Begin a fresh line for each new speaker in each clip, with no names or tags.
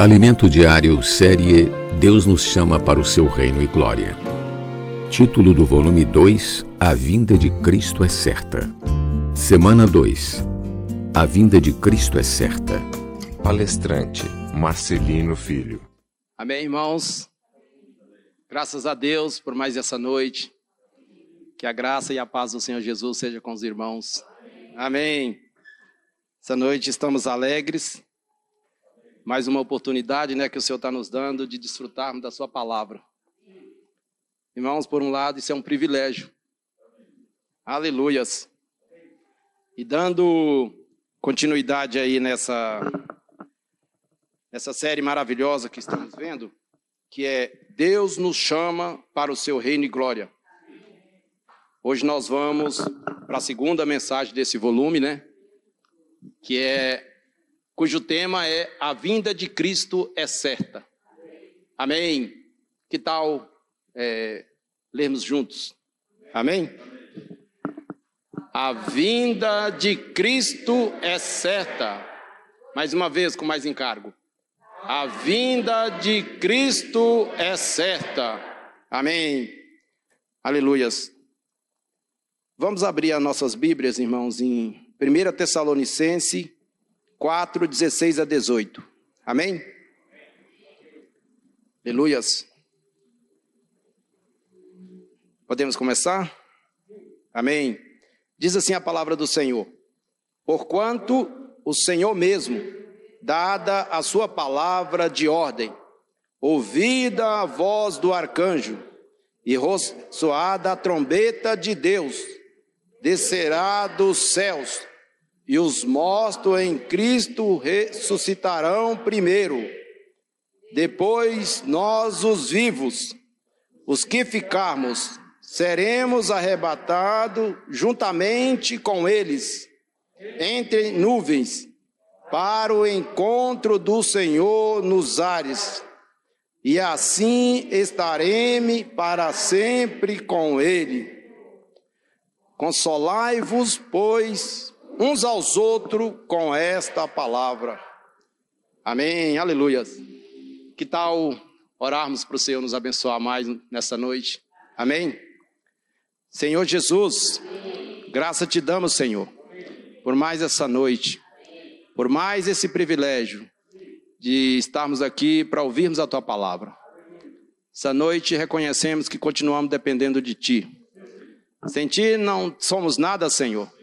Alimento Diário, série Deus nos chama para o seu reino e glória. Título do volume 2: A vinda de Cristo é certa. Semana 2: A vinda de Cristo é certa.
Palestrante Marcelino Filho.
Amém, irmãos? Graças a Deus por mais essa noite. Que a graça e a paz do Senhor Jesus seja com os irmãos. Amém. Essa noite estamos alegres mais uma oportunidade né, que o Senhor está nos dando de desfrutarmos da Sua palavra. Irmãos, por um lado, isso é um privilégio. Aleluias. E dando continuidade aí nessa, nessa série maravilhosa que estamos vendo, que é Deus nos chama para o seu reino e glória. Hoje nós vamos para a segunda mensagem desse volume, né? Que é cujo tema é A Vinda de Cristo é Certa. Amém? Que tal é, lermos juntos? Amém? A vinda de Cristo é certa. Mais uma vez, com mais encargo. A vinda de Cristo é certa. Amém. Aleluias. Vamos abrir as nossas Bíblias, irmãos, em 1 Tessalonicense 4, 16 a 18. Amém? Aleluias. Podemos começar? Amém. Diz assim a palavra do Senhor: Porquanto o Senhor mesmo, dada a sua palavra de ordem, ouvida a voz do arcanjo e soada a trombeta de Deus, descerá dos céus e os mortos em Cristo ressuscitarão primeiro. Depois nós, os vivos, os que ficarmos, seremos arrebatados juntamente com eles, entre nuvens, para o encontro do Senhor nos ares. E assim estaremos para sempre com Ele. Consolai-vos, pois, uns aos outros com esta palavra. Amém, aleluia. Que tal orarmos para o Senhor nos abençoar mais nessa noite? Amém? Senhor Jesus, graça te damos, Senhor, por mais essa noite, por mais esse privilégio de estarmos aqui para ouvirmos a tua palavra. Essa noite reconhecemos que continuamos dependendo de ti. Sem ti não somos nada, Senhor.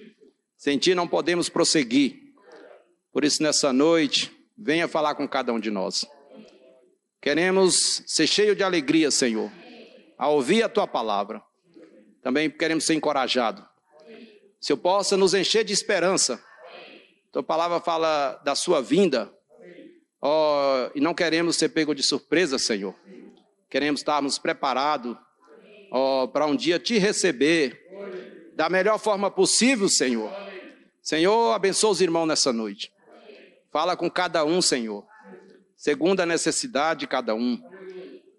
Sem ti não podemos prosseguir. Por isso, nessa noite, venha falar com cada um de nós. Queremos ser cheio de alegria, Senhor, a ouvir a tua palavra. Também queremos ser encorajados. Se eu possa nos encher de esperança. Tua palavra fala da sua vinda. Oh, e não queremos ser pego de surpresa, Senhor. Queremos estarmos preparados oh, para um dia te receber da melhor forma possível, Senhor Senhor, abençoa os irmãos nessa noite. Fala com cada um, Senhor, segundo a necessidade de cada um.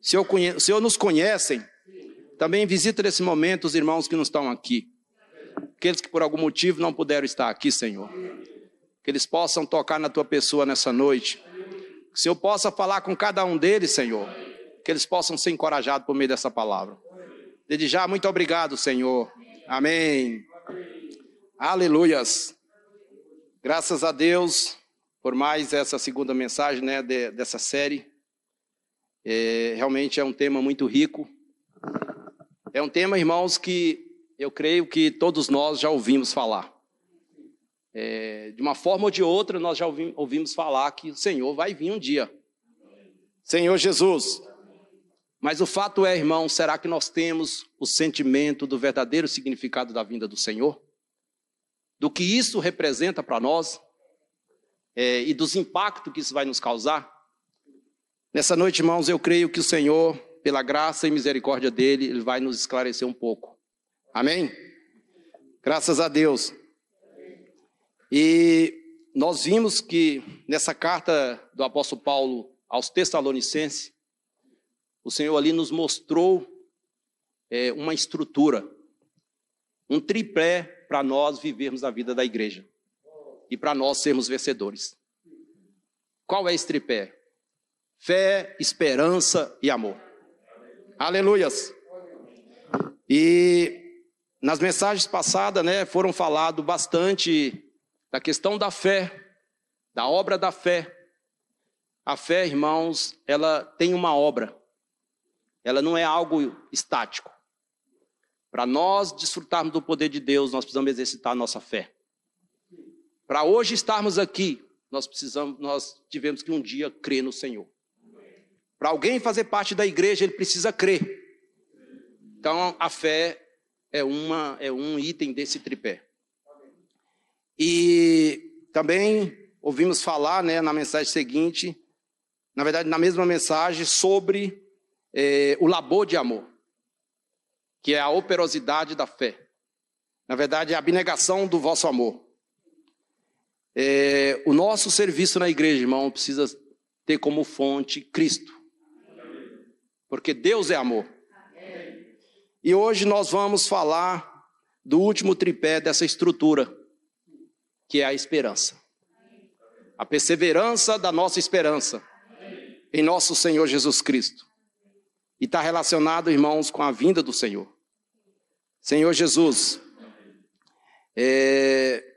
Se eu conhe... Senhor nos conhecem, também visita nesse momento os irmãos que não estão aqui. Aqueles que por algum motivo não puderam estar aqui, Senhor. Que eles possam tocar na tua pessoa nessa noite. Que o Senhor possa falar com cada um deles, Senhor. Que eles possam ser encorajados por meio dessa palavra. Desde já, muito obrigado, Senhor. Amém. Aleluias. Graças a Deus por mais essa segunda mensagem né, de, dessa série. É, realmente é um tema muito rico. É um tema, irmãos, que eu creio que todos nós já ouvimos falar. É, de uma forma ou de outra, nós já ouvimos, ouvimos falar que o Senhor vai vir um dia. Senhor Jesus. Mas o fato é, irmão, será que nós temos o sentimento do verdadeiro significado da vinda do Senhor? Do que isso representa para nós é, e dos impactos que isso vai nos causar. Nessa noite, irmãos, eu creio que o Senhor, pela graça e misericórdia dele, ele vai nos esclarecer um pouco. Amém? Graças a Deus. E nós vimos que nessa carta do apóstolo Paulo aos Tessalonicenses, o Senhor ali nos mostrou é, uma estrutura, um tripé para nós vivermos a vida da igreja e para nós sermos vencedores. Qual é esse tripé? Fé, esperança e amor. Aleluias. E nas mensagens passadas, né, foram falado bastante da questão da fé, da obra da fé. A fé, irmãos, ela tem uma obra. Ela não é algo estático. Para nós desfrutarmos do poder de Deus, nós precisamos exercitar a nossa fé. Para hoje estarmos aqui, nós precisamos, nós tivemos que um dia crer no Senhor. Para alguém fazer parte da igreja, ele precisa crer. Então, a fé é, uma, é um item desse tripé. E também ouvimos falar né, na mensagem seguinte, na verdade, na mesma mensagem, sobre é, o labor de amor, que é a operosidade da fé. Na verdade, é a abnegação do vosso amor. É, o nosso serviço na igreja, irmão, precisa ter como fonte Cristo. Porque Deus é amor. E hoje nós vamos falar do último tripé dessa estrutura, que é a esperança. A perseverança da nossa esperança em nosso Senhor Jesus Cristo. E está relacionado, irmãos, com a vinda do Senhor. Senhor Jesus, é,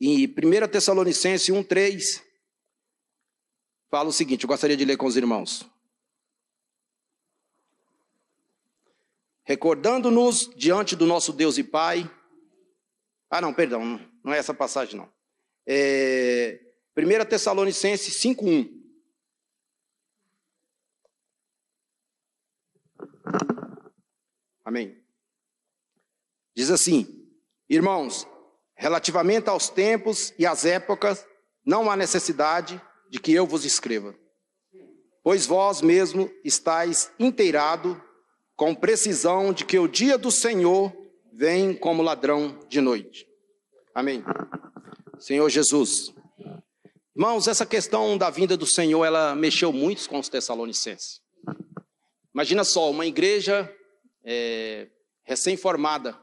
em 1 Tessalonicenses 1,3, fala o seguinte: eu gostaria de ler com os irmãos. Recordando-nos diante do nosso Deus e Pai. Ah, não, perdão, não é essa passagem, não. É, 1 Tessalonicenses 5,1. Amém. Diz assim: Irmãos, relativamente aos tempos e às épocas, não há necessidade de que eu vos escreva, pois vós mesmo estáis inteirado com precisão de que o dia do Senhor vem como ladrão de noite. Amém. Senhor Jesus. Irmãos, essa questão da vinda do Senhor, ela mexeu muito com os tessalonicenses. Imagina só, uma igreja é, recém-formada,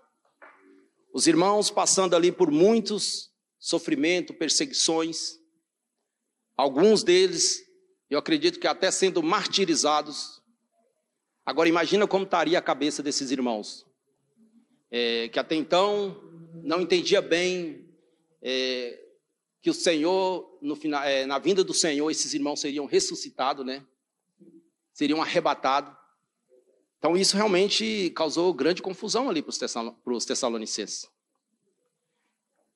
os irmãos passando ali por muitos sofrimentos, perseguições, alguns deles, eu acredito que até sendo martirizados. Agora imagina como estaria a cabeça desses irmãos, é, que até então não entendia bem é, que o Senhor, no final, é, na vinda do Senhor, esses irmãos seriam ressuscitados, né? Seriam arrebatados. Então, isso realmente causou grande confusão ali para os tessalonicenses.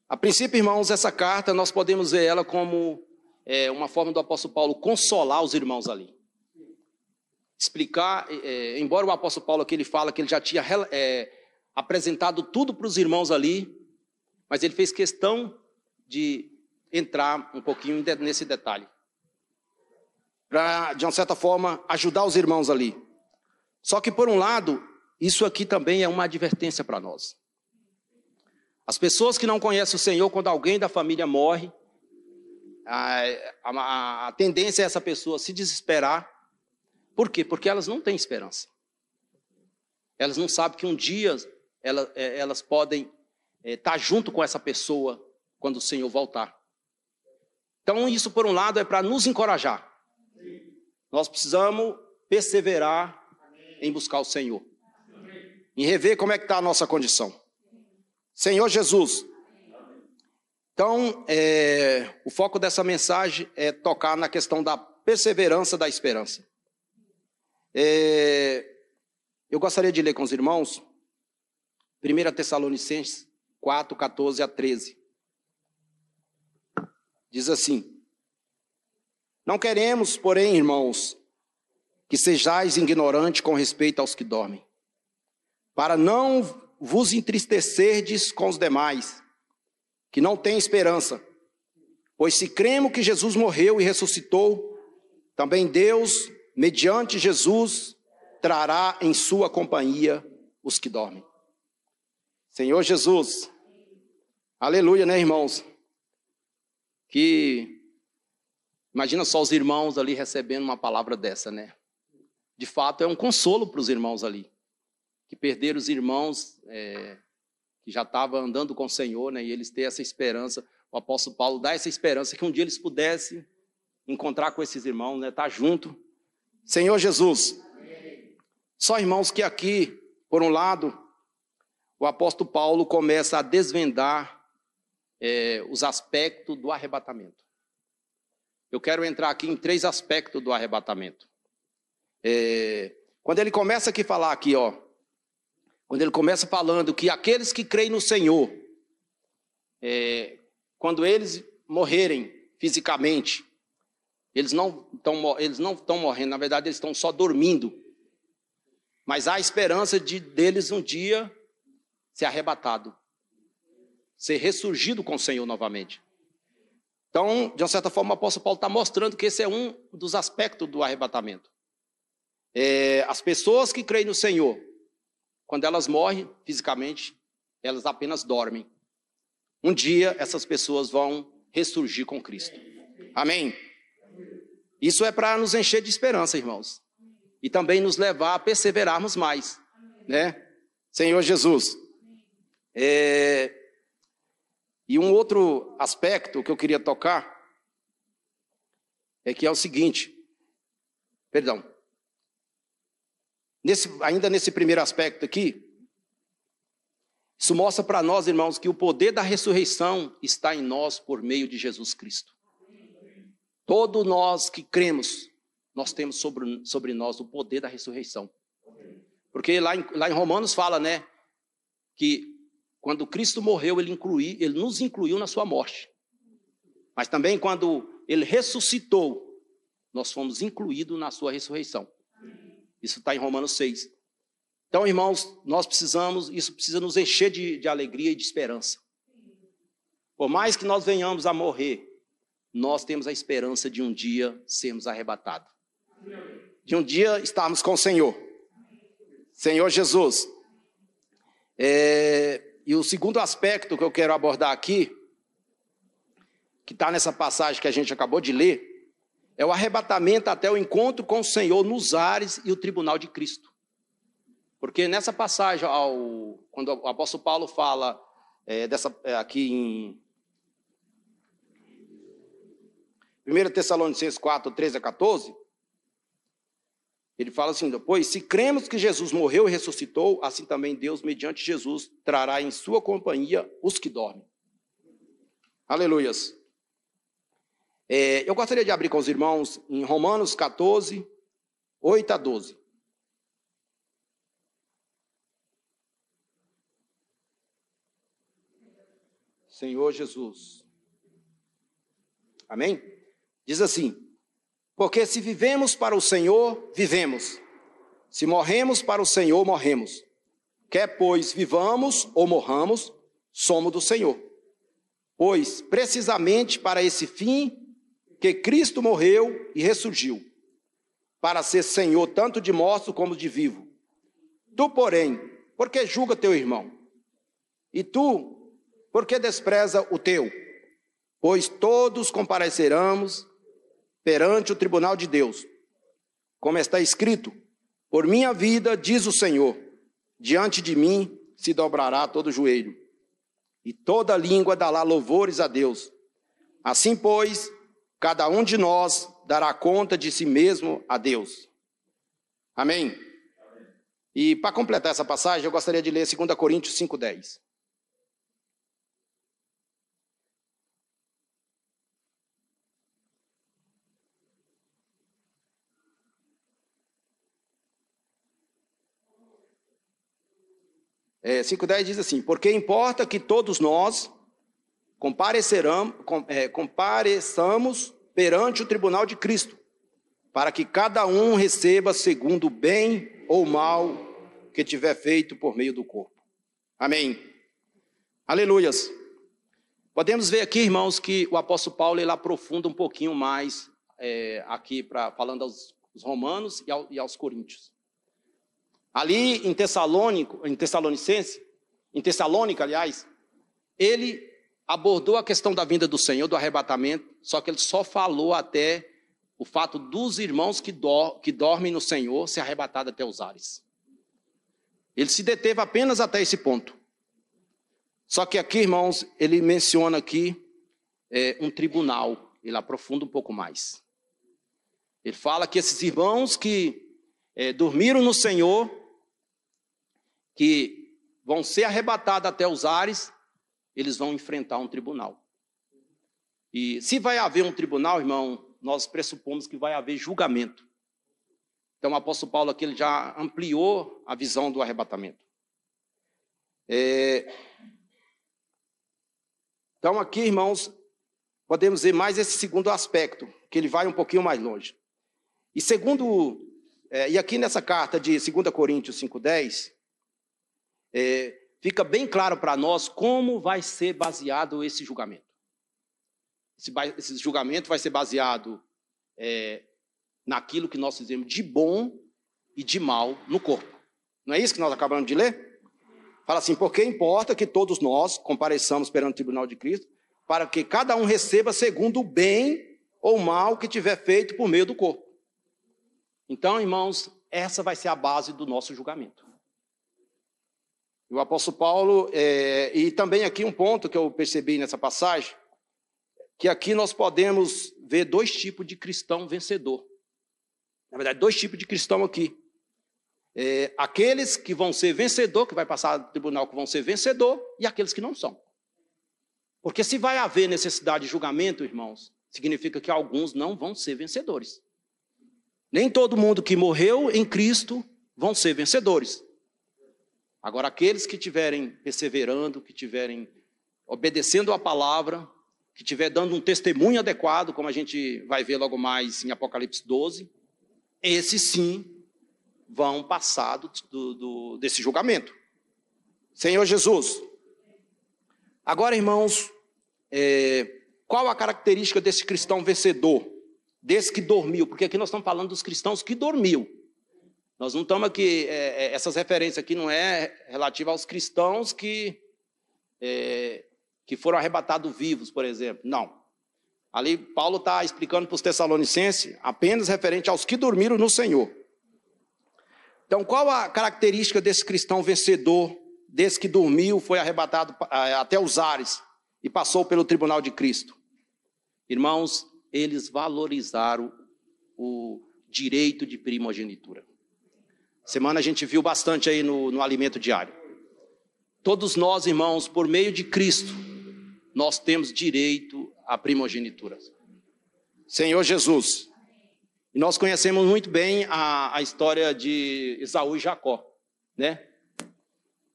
A princípio, irmãos, essa carta nós podemos ver ela como é, uma forma do apóstolo Paulo consolar os irmãos ali. Explicar, é, embora o apóstolo Paulo aqui ele fala que ele já tinha é, apresentado tudo para os irmãos ali, mas ele fez questão de entrar um pouquinho nesse detalhe. Para, de uma certa forma, ajudar os irmãos ali. Só que, por um lado, isso aqui também é uma advertência para nós. As pessoas que não conhecem o Senhor, quando alguém da família morre, a, a, a tendência é essa pessoa se desesperar. Por quê? Porque elas não têm esperança. Elas não sabem que um dia elas, é, elas podem é, estar tá junto com essa pessoa quando o Senhor voltar. Então, isso, por um lado, é para nos encorajar. Nós precisamos perseverar em buscar o Senhor. Em rever como é que está a nossa condição. Senhor Jesus. Então, é, o foco dessa mensagem é tocar na questão da perseverança da esperança. É, eu gostaria de ler com os irmãos 1 Tessalonicenses 4, 14 a 13. Diz assim: Não queremos, porém, irmãos, que sejais ignorantes com respeito aos que dormem, para não vos entristecerdes com os demais, que não têm esperança. Pois se cremos que Jesus morreu e ressuscitou, também Deus, mediante Jesus, trará em sua companhia os que dormem. Senhor Jesus, aleluia, né, irmãos? Que imagina só os irmãos ali recebendo uma palavra dessa, né? De fato, é um consolo para os irmãos ali, que perderam os irmãos é, que já estavam andando com o Senhor, né, e eles têm essa esperança. O apóstolo Paulo dá essa esperança que um dia eles pudessem encontrar com esses irmãos, né? Estar tá junto. Senhor Jesus, só irmãos que aqui, por um lado, o apóstolo Paulo começa a desvendar é, os aspectos do arrebatamento. Eu quero entrar aqui em três aspectos do arrebatamento. É, quando ele começa aqui a falar aqui, ó, quando ele começa falando que aqueles que creem no Senhor, é, quando eles morrerem fisicamente, eles não estão eles não estão morrendo, na verdade eles estão só dormindo. Mas há esperança de deles um dia ser arrebatado, ser ressurgido com o Senhor novamente. Então, de uma certa forma, o apóstolo Paulo está mostrando que esse é um dos aspectos do arrebatamento. É, as pessoas que creem no Senhor, quando elas morrem fisicamente, elas apenas dormem. Um dia essas pessoas vão ressurgir com Cristo. Amém? Isso é para nos encher de esperança, irmãos. E também nos levar a perseverarmos mais, né? Senhor Jesus. É... E um outro aspecto que eu queria tocar é que é o seguinte, perdão, nesse, ainda nesse primeiro aspecto aqui, isso mostra para nós, irmãos, que o poder da ressurreição está em nós por meio de Jesus Cristo. Todos nós que cremos, nós temos sobre, sobre nós o poder da ressurreição. Porque lá em, lá em Romanos fala, né, que quando Cristo morreu, ele, inclui, ele nos incluiu na sua morte. Mas também quando ele ressuscitou, nós fomos incluídos na sua ressurreição. Isso está em Romanos 6. Então, irmãos, nós precisamos, isso precisa nos encher de, de alegria e de esperança. Por mais que nós venhamos a morrer, nós temos a esperança de um dia sermos arrebatados. De um dia estarmos com o Senhor. Senhor Jesus. É, e o segundo aspecto que eu quero abordar aqui, que está nessa passagem que a gente acabou de ler, é o arrebatamento até o encontro com o Senhor nos ares e o tribunal de Cristo. Porque nessa passagem, ao, quando o apóstolo Paulo fala é, dessa, é, aqui em 1 Tessalonicenses 4, 13 a 14, ele fala assim: Pois se cremos que Jesus morreu e ressuscitou, assim também Deus, mediante Jesus, trará em sua companhia os que dormem. Aleluias. É, eu gostaria de abrir com os irmãos em Romanos 14, 8 a 12. Senhor Jesus. Amém? Diz assim: porque se vivemos para o Senhor, vivemos. Se morremos para o Senhor, morremos. Quer pois vivamos ou morramos, somos do Senhor. Pois precisamente para esse fim que Cristo morreu e ressurgiu, para ser Senhor tanto de morto como de vivo. Tu, porém, por que julga teu irmão? E tu, por que despreza o teu? Pois todos compareceremos perante o tribunal de Deus. Como está escrito: Por minha vida, diz o Senhor, diante de mim se dobrará todo joelho, e toda língua dará louvores a Deus. Assim, pois, cada um de nós dará conta de si mesmo a Deus. Amém? E para completar essa passagem, eu gostaria de ler 2 Coríntios 5,10. é, 5,10 diz assim: Porque importa que todos nós compareçamos perante o tribunal de Cristo, para que cada um receba segundo o bem ou mal que tiver feito por meio do corpo. Amém. Aleluias. Podemos ver aqui, irmãos, que o apóstolo Paulo ele aprofunda um pouquinho mais é, aqui, pra, falando aos, aos romanos e, ao, e aos coríntios. Ali em Tessalônico, em Tessalonicense, em Tessalônica, aliás, ele abordou a questão da vinda do Senhor, do arrebatamento, só que ele só falou até o fato dos irmãos que, do, que dormem no Senhor ser arrebatados até os ares. Ele se deteve apenas até esse ponto. Só que aqui, irmãos, ele menciona aqui é, um tribunal. Ele aprofunda um pouco mais. Ele fala que esses irmãos que é, dormiram no Senhor, que vão ser arrebatados até os ares, eles vão enfrentar um tribunal. E se vai haver um tribunal, irmão, nós pressupomos que vai haver julgamento. Então o apóstolo Paulo aqui ele já ampliou a visão do arrebatamento. É... Então aqui, irmãos, podemos ver mais esse segundo aspecto, que ele vai um pouquinho mais longe. E segundo, é, e aqui nessa carta de 2 Coríntios 5,10, é, fica bem claro para nós como vai ser baseado esse julgamento. Esse, esse julgamento vai ser baseado é, naquilo que nós fizemos de bom e de mal no corpo. Não é isso que nós acabamos de ler? Fala assim, porque importa que todos nós compareçamos perante o tribunal de Cristo, para que cada um receba segundo o bem ou mal que tiver feito por meio do corpo. Então, irmãos, essa vai ser a base do nosso julgamento. O apóstolo Paulo, é, e também aqui um ponto que eu percebi nessa passagem, que aqui nós podemos ver dois tipos de cristão vencedor. Na verdade, dois tipos de cristão aqui. É, aqueles que vão ser vencedor, que vai passar no tribunal que vão ser vencedor, e aqueles que não são. Porque se vai haver necessidade de julgamento, irmãos, significa que alguns não vão ser vencedores. Nem todo mundo que morreu em Cristo vão ser vencedores. Agora, aqueles que estiverem perseverando, que estiverem obedecendo a palavra, que estiver dando um testemunho adequado, como a gente vai ver logo mais em Apocalipse 12, esses sim vão passar do, do, desse julgamento. Senhor Jesus. Agora, irmãos, é, qual a característica desse cristão vencedor? Desse que dormiu? Porque aqui nós estamos falando dos cristãos que dormiu. Nós não estamos aqui, é, é essas referências aqui não é relativa aos cristãos que, é, que foram arrebatados vivos, por exemplo. Não. Ali Paulo está explicando para os Tessalonicenses apenas referente aos que dormiram no Senhor. Então, qual a característica desse cristão vencedor, desse que dormiu, foi arrebatado até os ares e passou pelo tribunal de Cristo? Irmãos, eles valorizaram o direito de primogenitura. Semana a gente viu bastante aí no, no alimento diário. Todos nós, irmãos, por meio de Cristo, nós temos direito à primogenitura. Senhor Jesus. E nós conhecemos muito bem a, a história de Esaú e Jacó, né?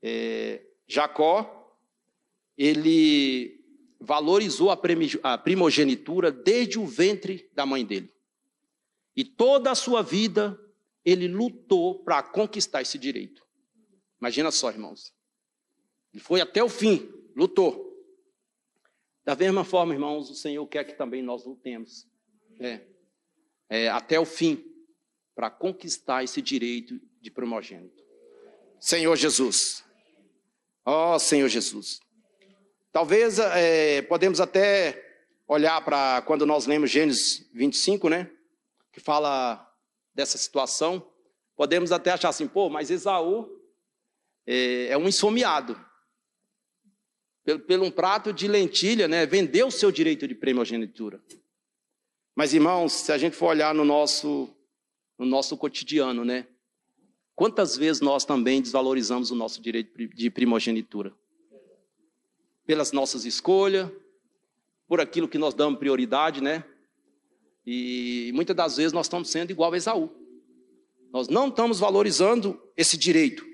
É, Jacó, ele valorizou a primogenitura desde o ventre da mãe dele. E toda a sua vida ele lutou para conquistar esse direito. Imagina só, irmãos. Ele foi até o fim, lutou. Da mesma forma, irmãos, o Senhor quer que também nós lutemos. É, é, até o fim, para conquistar esse direito de primogênito. Senhor Jesus. Ó oh, Senhor Jesus. Talvez é, podemos até olhar para quando nós lemos Gênesis 25, né? Que fala dessa situação. Podemos até achar assim, pô, mas Esaú é, é um esfomeado pelo, pelo um prato de lentilha, né, vendeu o seu direito de primogenitura. Mas, irmãos, se a gente for olhar no nosso, no nosso cotidiano, né, quantas vezes nós também desvalorizamos o nosso direito de primogenitura? Pelas nossas escolhas, por aquilo que nós damos prioridade, né? E muitas das vezes nós estamos sendo igual a Esaú. Nós não estamos valorizando esse direito.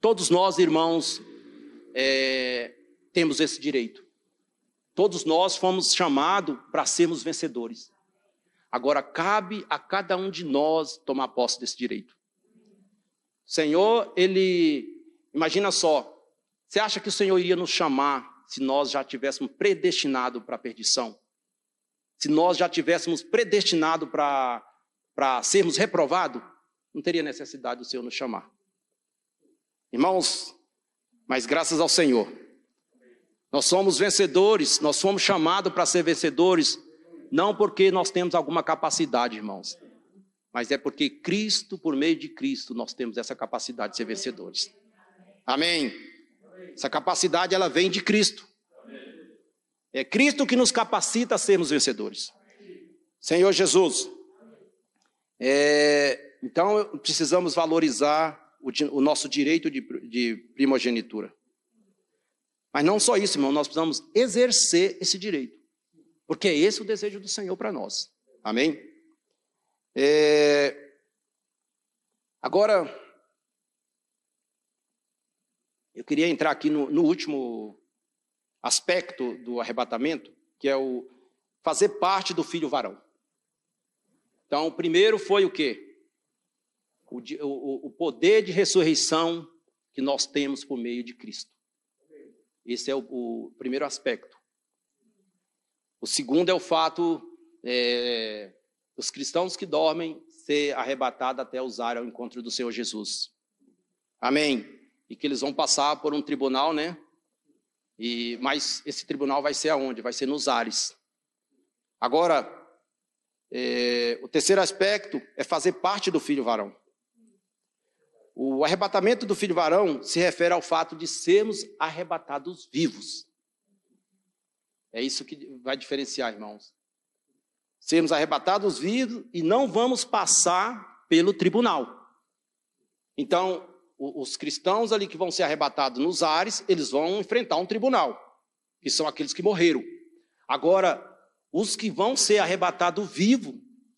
Todos nós, irmãos, é, temos esse direito. Todos nós fomos chamados para sermos vencedores. Agora cabe a cada um de nós tomar posse desse direito. Senhor, ele, imagina só, você acha que o Senhor iria nos chamar se nós já tivéssemos predestinado para a perdição? Se nós já tivéssemos predestinado para sermos reprovados, não teria necessidade do Senhor nos chamar. Irmãos, mas graças ao Senhor, nós somos vencedores, nós fomos chamados para ser vencedores, não porque nós temos alguma capacidade, irmãos, mas é porque Cristo, por meio de Cristo, nós temos essa capacidade de ser vencedores. Amém. Essa capacidade ela vem de Cristo. É Cristo que nos capacita a sermos vencedores. Senhor Jesus. É, então, precisamos valorizar o, o nosso direito de, de primogenitura. Mas não só isso, irmão, nós precisamos exercer esse direito. Porque é esse o desejo do Senhor para nós. Amém? É... Agora, eu queria entrar aqui no, no último aspecto do arrebatamento, que é o fazer parte do filho varão. Então, o primeiro foi o quê? O, o, o poder de ressurreição que nós temos por meio de Cristo. Esse é o, o primeiro aspecto. O segundo é o fato é, dos cristãos que dormem ser arrebatados até usar ao encontro do Senhor Jesus. Amém. E que eles vão passar por um tribunal, né? E, mas esse tribunal vai ser aonde? Vai ser nos ares. Agora, é, o terceiro aspecto é fazer parte do filho varão. O arrebatamento do filho varão se refere ao fato de sermos arrebatados vivos. É isso que vai diferenciar, irmãos. Sermos arrebatados vivos e não vamos passar pelo tribunal. Então, os cristãos ali que vão ser arrebatados nos ares, eles vão enfrentar um tribunal, que são aqueles que morreram. Agora, os que vão ser arrebatados vivos,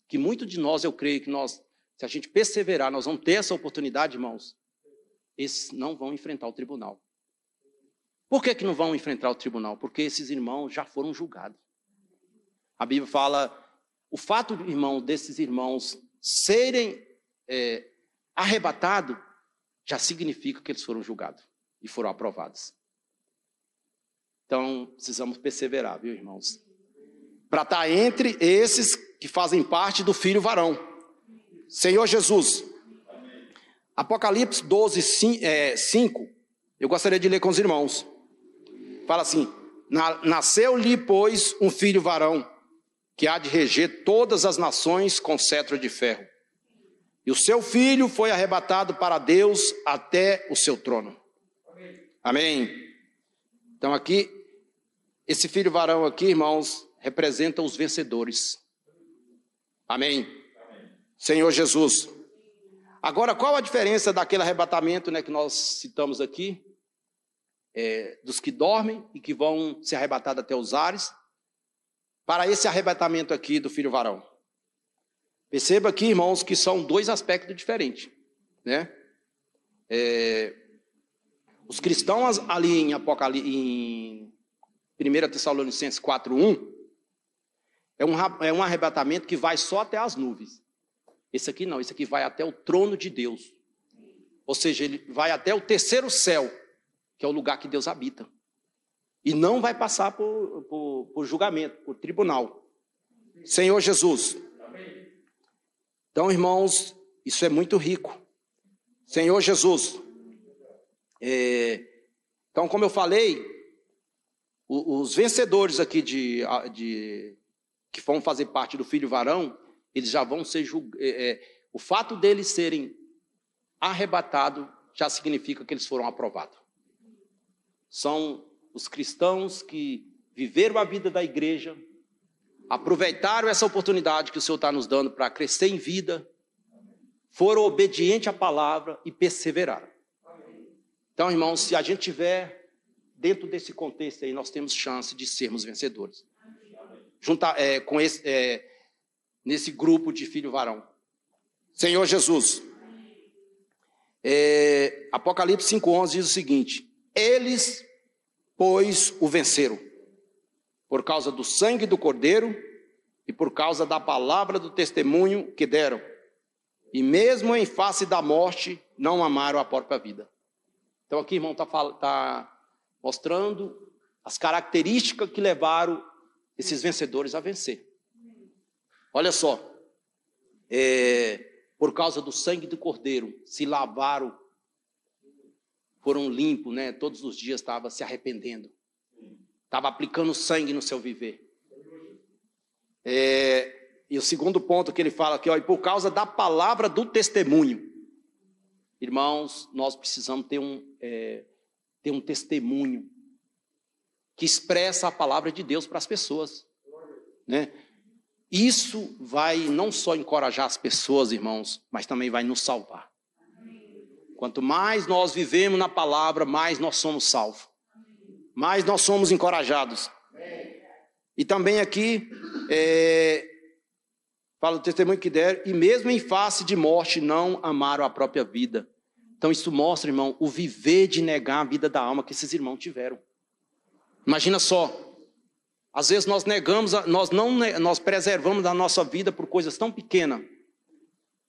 que muito de nós, eu creio que nós, se a gente perseverar, nós vamos ter essa oportunidade, irmãos, esses não vão enfrentar o tribunal. Por que, que não vão enfrentar o tribunal? Porque esses irmãos já foram julgados. A Bíblia fala, o fato, irmão, desses irmãos serem é, arrebatados, já significa que eles foram julgados e foram aprovados. Então, precisamos perseverar, viu, irmãos? Para estar tá entre esses que fazem parte do filho varão. Senhor Jesus. Apocalipse 12, 5. Eu gostaria de ler com os irmãos. Fala assim: Nasceu-lhe, pois, um filho varão, que há de reger todas as nações com cetro de ferro. E o seu filho foi arrebatado para Deus até o seu trono. Amém. Então aqui, esse filho varão aqui, irmãos, representa os vencedores. Amém. Senhor Jesus. Agora, qual a diferença daquele arrebatamento né, que nós citamos aqui? é, dos que dormem e que vão ser arrebatados até os ares, para esse arrebatamento aqui do filho varão. Perceba aqui, irmãos, que são dois aspectos diferentes, né? É, os cristãos ali em Apocalipse, em 1 Tessalonicenses 4:1 é um, é um arrebatamento que vai só até as nuvens. Esse aqui não, esse aqui vai até o trono de Deus. Ou seja, ele vai até o terceiro céu que é o lugar que Deus habita. E não vai passar por, por, por julgamento, por tribunal. Senhor Jesus. Então, irmãos, isso é muito rico. Senhor Jesus. É, então, como eu falei, os vencedores aqui de, de, que vão fazer parte do filho varão, eles já vão ser julgados. É, é, o fato deles serem arrebatados já significa que eles foram aprovados são os cristãos que viveram a vida da igreja, aproveitaram essa oportunidade que o Senhor está nos dando para crescer em vida, foram obedientes à palavra e perseveraram. Então, irmãos, se a gente tiver dentro desse contexto aí, nós temos chance de sermos vencedores. Juntar é, com esse, é, nesse grupo de filho varão. Senhor Jesus. É, Apocalipse 5,11 diz o seguinte: eles, pois, o venceram, por causa do sangue do Cordeiro e por causa da palavra do testemunho que deram. E mesmo em face da morte, não amaram a própria vida. Então, aqui, irmão, está tá mostrando as características que levaram esses vencedores a vencer. Olha só, é, por causa do sangue do Cordeiro, se lavaram foram limpos, né? Todos os dias estava se arrependendo. Estava aplicando sangue no seu viver. É, e o segundo ponto que ele fala aqui, ó, e por causa da palavra do testemunho. Irmãos, nós precisamos ter um, é, ter um testemunho que expressa a palavra de Deus para as pessoas. Né? Isso vai não só encorajar as pessoas, irmãos, mas também vai nos salvar. Quanto mais nós vivemos na palavra, mais nós somos salvos. Mais nós somos encorajados. E também aqui, é, fala o testemunho que der, e mesmo em face de morte, não amaram a própria vida. Então isso mostra, irmão, o viver de negar a vida da alma que esses irmãos tiveram. Imagina só, às vezes nós negamos, nós não nós preservamos a nossa vida por coisas tão pequenas.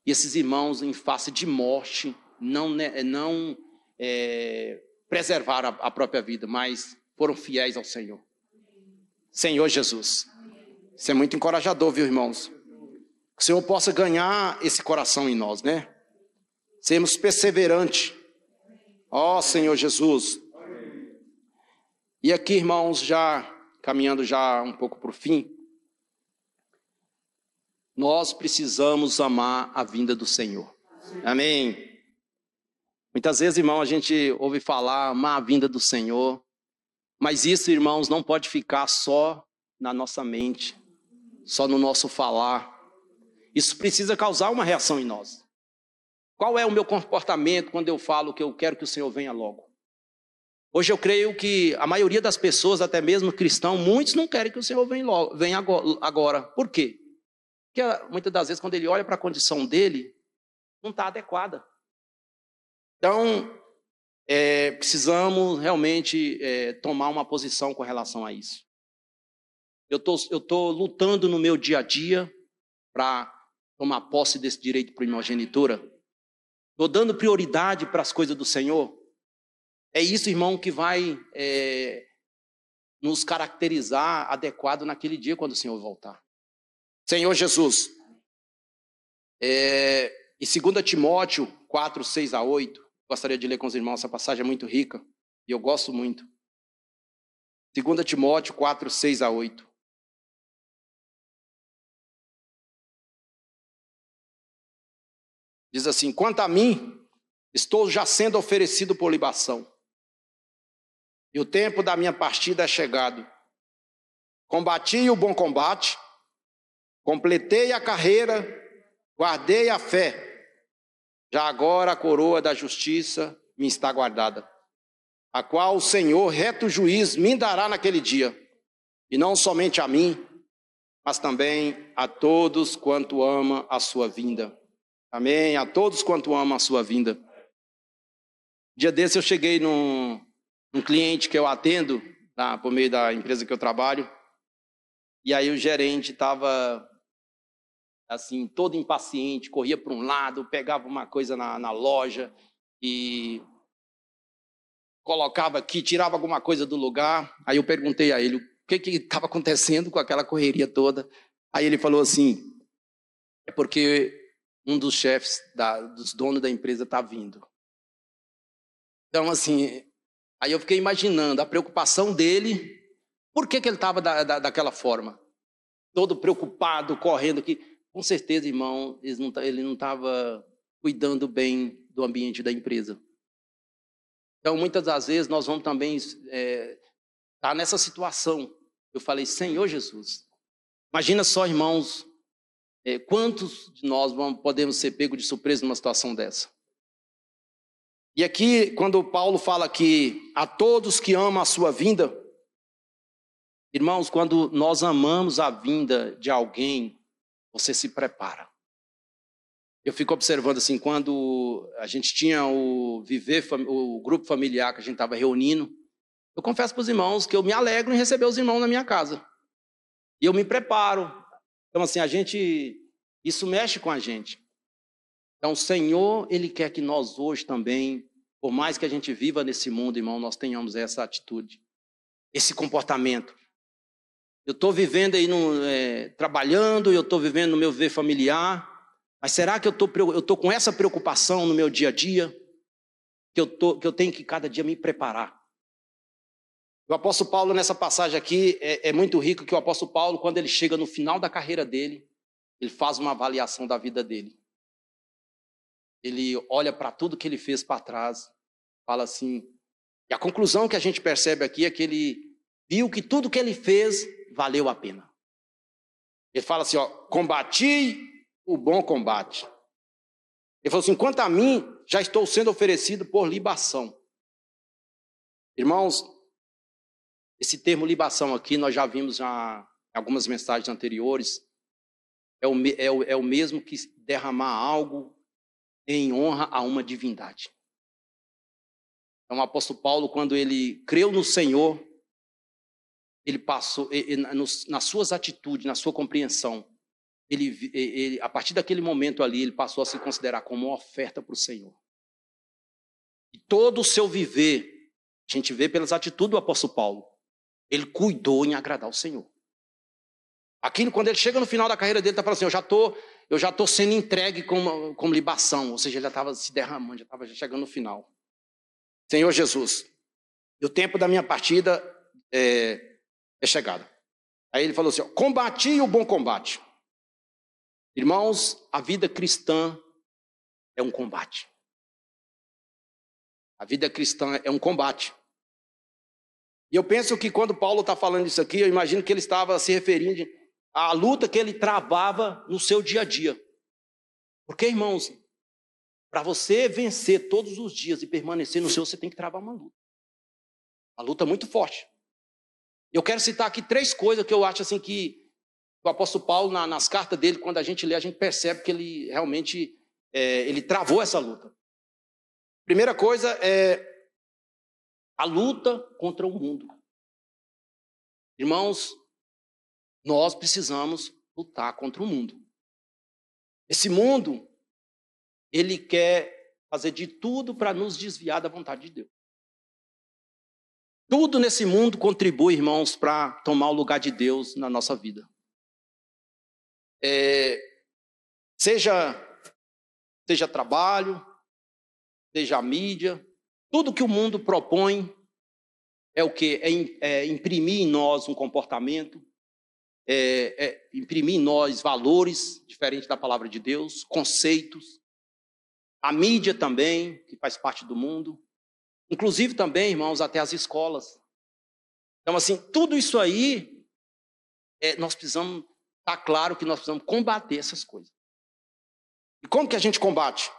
E esses irmãos, em face de morte, não, não é, preservaram a, própria vida, mas foram fiéis ao Senhor. Senhor Jesus. Isso é muito encorajador, viu, irmãos? Que o Senhor possa ganhar esse coração em nós, né? Sermos perseverantes. Ó oh, Senhor Jesus. E aqui, irmãos, já caminhando já um pouco para o fim, nós precisamos amar a vinda do Senhor. Amém. Muitas vezes, irmão, a gente ouve falar a vinda do Senhor, mas isso, irmãos, não pode ficar só na nossa mente, só no nosso falar. Isso precisa causar uma reação em nós. Qual é o meu comportamento quando eu falo que eu quero que o Senhor venha logo? Hoje eu creio que a maioria das pessoas, até mesmo cristãos, muitos não querem que o Senhor venha, logo, venha agora. Por quê? Porque muitas das vezes, quando ele olha para a condição dele, não está adequada. Então, é, precisamos realmente é, tomar uma posição com relação a isso. Eu tô, estou lutando no meu dia a dia para tomar posse desse direito de primogenitura. Estou dando prioridade para as coisas do Senhor. É isso, irmão, que vai é, nos caracterizar adequado naquele dia quando o Senhor voltar. Senhor Jesus, é, em 2 Timóteo 4, 6 a 8, gostaria de ler com os irmãos, essa passagem é muito rica e eu gosto muito. 2 Timóteo 4, 6 a 8. Diz assim: Quanto a mim, estou já sendo oferecido por libação e o tempo da minha partida é chegado. Combati o bom combate, completei a carreira, guardei a fé. Já agora a coroa da justiça me está guardada, a qual o Senhor, reto juiz, me dará naquele dia, e não somente a mim, mas também a todos quanto ama a sua vinda. Amém? A todos quanto ama a sua vinda. Dia desse eu cheguei num, um cliente que eu atendo, tá, por meio da empresa que eu trabalho, e aí o gerente estava assim, todo impaciente, corria para um lado, pegava uma coisa na, na loja e colocava aqui, tirava alguma coisa do lugar. Aí eu perguntei a ele o que estava acontecendo com aquela correria toda. Aí ele falou assim: é porque um dos chefes, da, dos donos da empresa está vindo. Então, assim, Aí eu fiquei imaginando a preocupação dele, por que, que ele estava da, da, daquela forma? Todo preocupado, correndo aqui. Com certeza, irmão, ele não estava cuidando bem do ambiente da empresa. Então, muitas das vezes, nós vamos também estar é, tá nessa situação. Eu falei, Senhor Jesus, imagina só, irmãos, é, quantos de nós vamos, podemos ser pegos de surpresa numa situação dessa? E aqui, quando Paulo fala que a todos que amam a sua vinda, irmãos, quando nós amamos a vinda de alguém, você se prepara. Eu fico observando assim, quando a gente tinha o viver, o grupo familiar que a gente estava reunindo, eu confesso para os irmãos que eu me alegro em receber os irmãos na minha casa. E eu me preparo. Então, assim, a gente, isso mexe com a gente. Então, o Senhor, Ele quer que nós hoje também, por mais que a gente viva nesse mundo, irmão, nós tenhamos essa atitude, esse comportamento. Eu estou vivendo aí, no, é, trabalhando, eu estou vivendo no meu viver familiar, mas será que eu estou com essa preocupação no meu dia a dia? Que eu, tô, que eu tenho que cada dia me preparar. O apóstolo Paulo, nessa passagem aqui, é, é muito rico que o apóstolo Paulo, quando ele chega no final da carreira dele, ele faz uma avaliação da vida dele ele olha para tudo que ele fez para trás, fala assim. E a conclusão que a gente percebe aqui é que ele viu que tudo que ele fez valeu a pena. Ele fala assim, ó, combati o bom combate. Ele falou assim, quanto a mim, já estou sendo oferecido por libação. Irmãos, esse termo libação aqui, nós já vimos já em algumas mensagens anteriores, é o, é, o, é o mesmo que derramar algo em honra a uma divindade. Então, o apóstolo Paulo, quando ele creu no Senhor, ele passou, ele, nas suas atitudes, na sua compreensão, ele, ele, a partir daquele momento ali, ele passou a se considerar como uma oferta para o Senhor. E todo o seu viver, a gente vê pelas atitudes do apóstolo Paulo, ele cuidou em agradar o Senhor. Aquilo, quando ele chega no final da carreira dele, está falando assim: eu já estou eu já estou sendo entregue como, como libação, ou seja, ele já estava se derramando, já estava chegando no final. Senhor Jesus, o tempo da minha partida é, é chegado. Aí ele falou assim: combati o bom combate. Irmãos, a vida cristã é um combate. A vida cristã é um combate. E eu penso que quando Paulo está falando isso aqui, eu imagino que ele estava se referindo à luta que ele travava no seu dia a dia. Porque, irmãos, para você vencer todos os dias e permanecer no seu, você tem que travar uma luta. Uma luta muito forte. Eu quero citar aqui três coisas que eu acho assim que o apóstolo Paulo, na, nas cartas dele, quando a gente lê, a gente percebe que ele realmente é, ele travou essa luta. Primeira coisa é a luta contra o mundo. Irmãos, nós precisamos lutar contra o mundo. Esse mundo ele quer fazer de tudo para nos desviar da vontade de Deus. Tudo nesse mundo contribui, irmãos, para tomar o lugar de Deus na nossa vida. É, seja, seja trabalho, seja a mídia, tudo que o mundo propõe é o que? É, é, imprimir em nós um comportamento, é, é imprimir em nós valores diferentes da palavra de Deus, conceitos, a mídia também, que faz parte do mundo. Inclusive também, irmãos, até as escolas. Então, assim, tudo isso aí, é, nós precisamos, está claro que nós precisamos combater essas coisas. E como que a gente combate?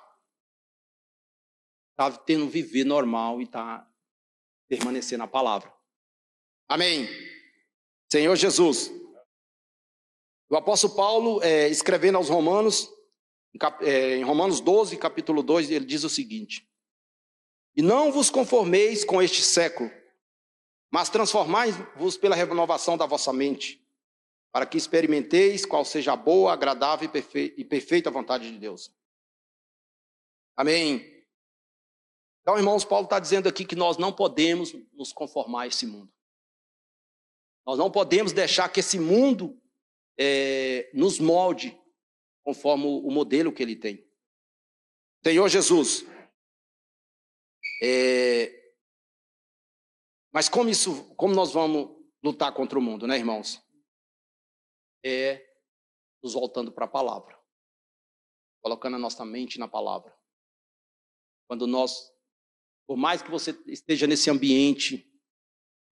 Está tendo um viver normal e está permanecer na palavra. Amém. Senhor Jesus. O apóstolo Paulo, é, escrevendo aos Romanos, é, em Romanos 12, capítulo 2, ele diz o seguinte: E não vos conformeis com este século, mas transformai-vos pela renovação da vossa mente, para que experimenteis qual seja a boa, agradável e perfeita vontade de Deus. Amém. Então, irmãos, Paulo está dizendo aqui que nós não podemos nos conformar a esse mundo. Nós não podemos deixar que esse mundo é, nos molde conforme o modelo que ele tem. Senhor Jesus, é... mas como isso, como nós vamos lutar contra o mundo, né, irmãos? É nos voltando para a palavra, colocando a nossa mente na palavra. Quando nós, por mais que você esteja nesse ambiente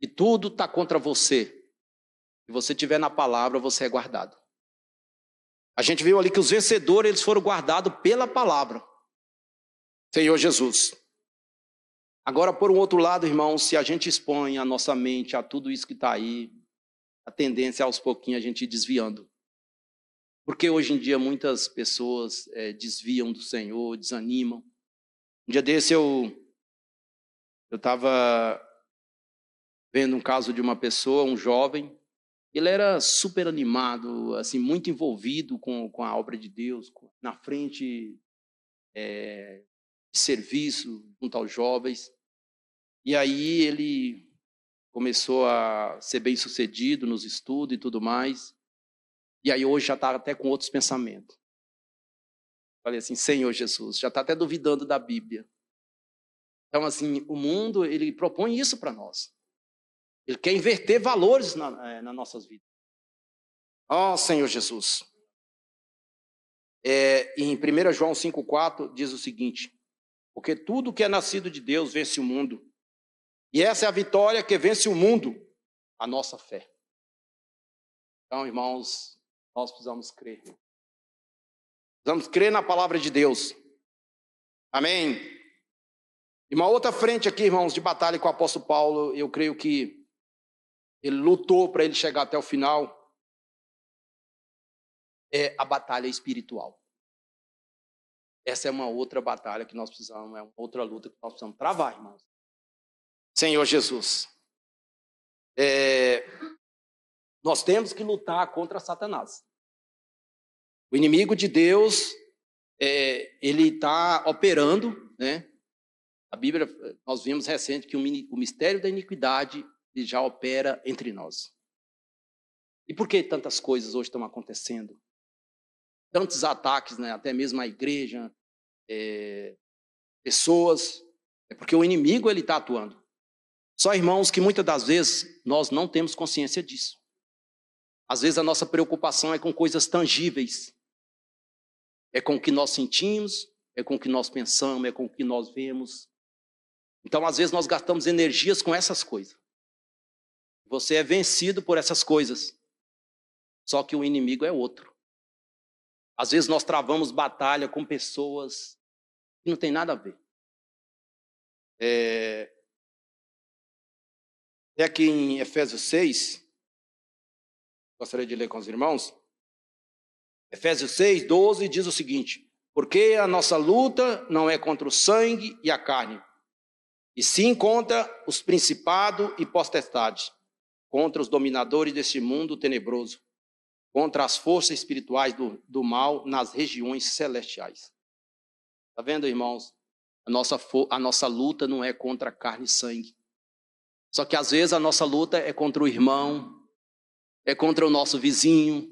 e tudo está contra você, se você estiver na palavra, você é guardado. A gente viu ali que os vencedores eles foram guardados pela palavra. Senhor Jesus. Agora, por um outro lado, irmão, se a gente expõe a nossa mente a tudo isso que está aí, a tendência é aos pouquinhos a gente ir desviando. Porque hoje em dia muitas pessoas é, desviam do Senhor, desanimam. Um dia desse eu eu estava vendo um caso de uma pessoa, um jovem, ele era super animado, assim, muito envolvido com, com a obra de Deus, na frente é, de serviço junto aos jovens. E aí ele começou a ser bem sucedido nos estudos e tudo mais. E aí hoje já está até com outros pensamentos. Falei assim, Senhor Jesus, já está até duvidando da Bíblia. Então, assim, o mundo, ele propõe isso para nós. Ele quer inverter valores na, é, nas nossas vidas. Ó oh, Senhor Jesus. É, em 1 João 5,4 diz o seguinte: Porque tudo que é nascido de Deus vence o mundo. E essa é a vitória que vence o mundo, a nossa fé. Então, irmãos, Nós precisamos crer. Precisamos crer na palavra de Deus. Amém? E uma outra frente aqui, irmãos, de batalha com o apóstolo Paulo, eu creio que ele lutou para ele chegar até o final, é a batalha espiritual. Essa é uma outra batalha que nós precisamos, é uma outra luta que nós precisamos travar, irmãos. Senhor Jesus. É, nós temos que lutar contra Satanás. O inimigo de Deus, é, ele está operando, né? A Bíblia, nós vimos recente que o mistério da iniquidade já opera entre nós. E por que tantas coisas hoje estão acontecendo? Tantos ataques, né? até mesmo à igreja, é, pessoas, é porque o inimigo ele está atuando. Só irmãos que muitas das vezes nós não temos consciência disso. Às vezes a nossa preocupação é com coisas tangíveis, é com o que nós sentimos, é com o que nós pensamos, é com o que nós vemos. Então, às vezes, nós gastamos energias com essas coisas. Você é vencido por essas coisas. Só que o inimigo é outro. Às vezes, nós travamos batalha com pessoas que não tem nada a ver. É, é aqui em Efésios 6, gostaria de ler com os irmãos. Efésios 6, 12 diz o seguinte: Porque a nossa luta não é contra o sangue e a carne, e sim contra os principados e potestades, contra os dominadores deste mundo tenebroso, contra as forças espirituais do, do mal nas regiões celestiais. Está vendo, irmãos? A nossa, a nossa luta não é contra carne e sangue. Só que às vezes a nossa luta é contra o irmão, é contra o nosso vizinho,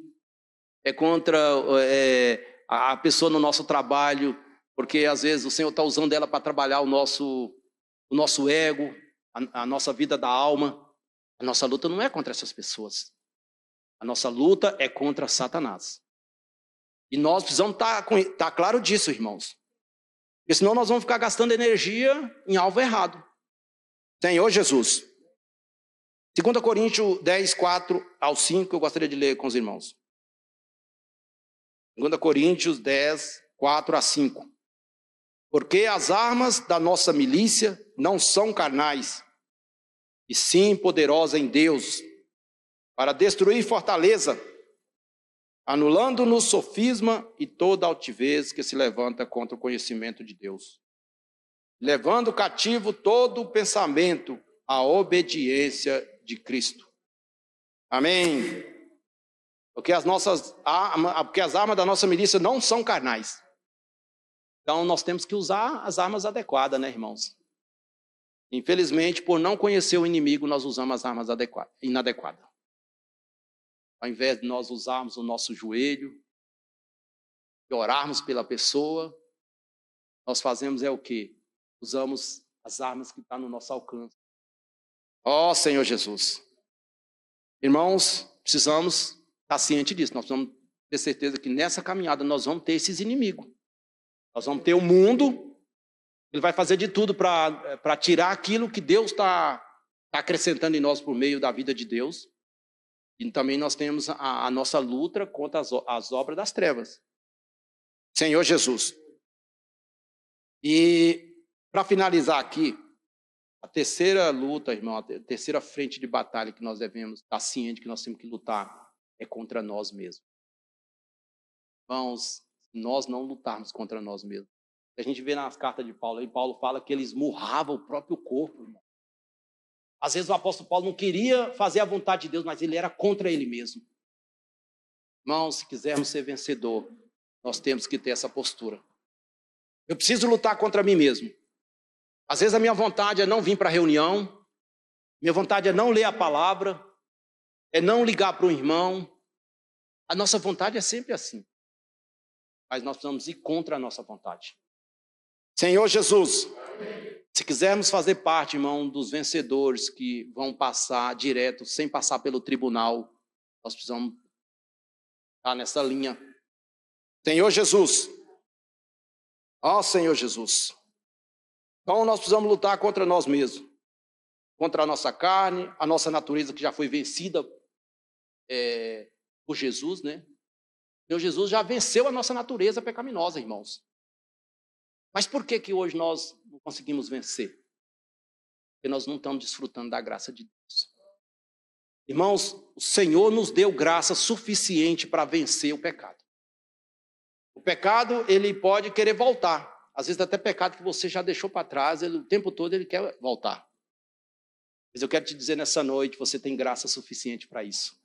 é contra é, a pessoa no nosso trabalho, porque às vezes o Senhor está usando ela para trabalhar o nosso, o nosso ego, a, a nossa vida da alma. A nossa luta não é contra essas pessoas. A nossa luta é contra Satanás. E nós precisamos estar tá, tá claro disso, irmãos. Porque senão nós vamos ficar gastando energia em alvo errado. Senhor Jesus. 2 Coríntios 10, 4 ao 5, eu gostaria de ler com os irmãos. 2 Coríntios 10, 4 a 5. Porque as armas da nossa milícia não são carnais, e sim poderosas em Deus, para destruir fortaleza, anulando-nos sofisma e toda altivez que se levanta contra o conhecimento de Deus, levando cativo todo o pensamento à obediência de Cristo. Amém. Porque as nossas porque as armas da nossa milícia não são carnais. Então nós temos que usar as armas adequadas, né, irmãos? Infelizmente, por não conhecer o inimigo, nós usamos as armas inadequadas. Ao invés de nós usarmos o nosso joelho e orarmos pela pessoa, nós fazemos é o quê? Usamos as armas que estão tá no nosso alcance. Ó oh, Senhor Jesus. Irmãos, precisamos está ciente disso. Nós vamos ter certeza que nessa caminhada nós vamos ter esses inimigos. Nós vamos ter o mundo, ele vai fazer de tudo para tirar aquilo que Deus está tá acrescentando em nós por meio da vida de Deus. E também nós temos a, a nossa luta contra as, as obras das trevas. Senhor Jesus. E para finalizar aqui, a terceira luta, irmão, a terceira frente de batalha que nós devemos estar ciente que nós temos que lutar é contra nós mesmos. Irmãos, nós não lutarmos contra nós mesmos. A gente vê nas cartas de Paulo, aí Paulo fala que ele esmurrava o próprio corpo. Irmão. Às vezes o apóstolo Paulo não queria fazer a vontade de Deus, mas ele era contra ele mesmo. Irmãos, se quisermos ser vencedor, nós temos que ter essa postura. Eu preciso lutar contra mim mesmo. Às vezes a minha vontade é não vir para a reunião, minha vontade é não ler a palavra, é não ligar para um irmão. A nossa vontade é sempre assim. Mas nós precisamos ir contra a nossa vontade. Senhor Jesus, se quisermos fazer parte, irmão, dos vencedores que vão passar direto, sem passar pelo tribunal, nós precisamos estar nessa linha. Senhor Jesus, ó Senhor Jesus, então nós precisamos lutar contra nós mesmos, contra a nossa carne, a nossa natureza que já foi vencida é, por Jesus, né? Senhor Jesus já venceu a nossa natureza pecaminosa, irmãos. Mas por que que hoje nós não conseguimos vencer? Porque nós não estamos desfrutando da graça de Deus. Irmãos, o Senhor nos deu graça suficiente para vencer o pecado. O pecado, ele pode querer voltar. Às vezes até pecado que você já deixou para trás, ele, o tempo todo ele quer voltar. Mas eu quero te dizer nessa noite, você tem graça suficiente para isso.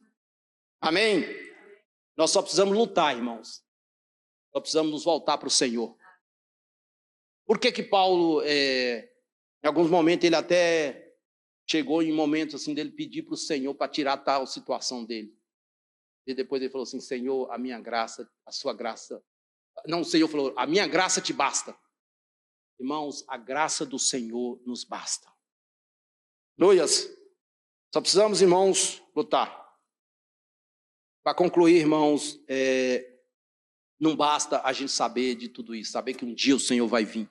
Amém? Nós só precisamos lutar, irmãos. Só precisamos nos voltar para o Senhor. Por que que Paulo, é, em alguns momentos, ele até chegou em momentos assim dele pedir para o Senhor para tirar tal situação dele. E depois ele falou assim: Senhor, a minha graça, a sua graça. Não, o Senhor falou: a minha graça te basta. Irmãos, a graça do Senhor nos basta. Noias, só precisamos, irmãos, lutar. Para concluir, irmãos, é, não basta a gente saber de tudo isso, saber que um dia o Senhor vai vir.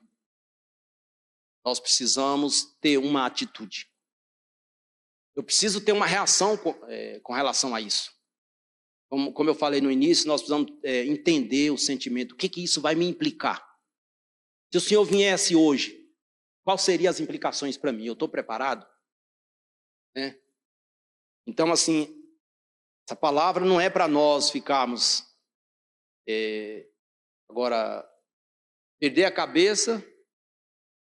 Nós precisamos ter uma atitude. Eu preciso ter uma reação com, é, com relação a isso. Como, como, eu falei no início, nós precisamos é, entender o sentimento. O que, que isso vai me implicar? Se o Senhor viesse hoje, quais seriam as implicações para mim? Eu estou preparado? Né? Então, assim, essa palavra não é para nós ficarmos é, agora perder a cabeça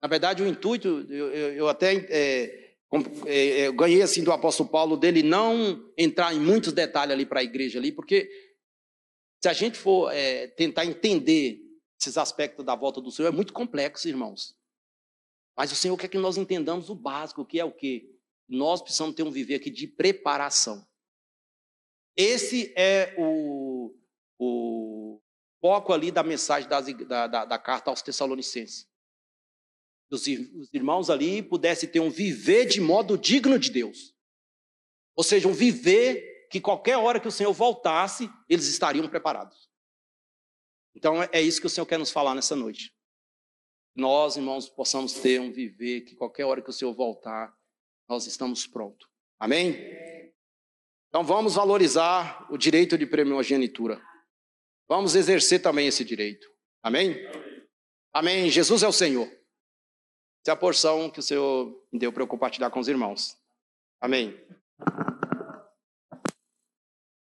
na verdade, o intuito, eu, eu, eu até é, é, eu ganhei assim do apóstolo Paulo dele não entrar em muitos detalhes ali para a igreja ali, porque se a gente for é, tentar entender esses aspectos da volta do Senhor, é muito complexo, irmãos. Mas o Senhor quer que nós entendamos o básico, que é o quê? Nós precisamos ter um viver aqui de preparação. Esse é o, o foco ali da mensagem das, da, da, da carta aos Tessalonicenses os irmãos ali pudessem ter um viver de modo digno de Deus. Ou seja, um viver que qualquer hora que o Senhor voltasse, eles estariam preparados. Então é isso que o Senhor quer nos falar nessa noite. Nós, irmãos, possamos ter um viver que qualquer hora que o Senhor voltar, nós estamos prontos. Amém? Então vamos valorizar o direito de primogenitura. Vamos exercer também esse direito. Amém? Amém. Jesus é o Senhor. Essa é a porção que o Senhor me deu para eu compartilhar com os irmãos. Amém.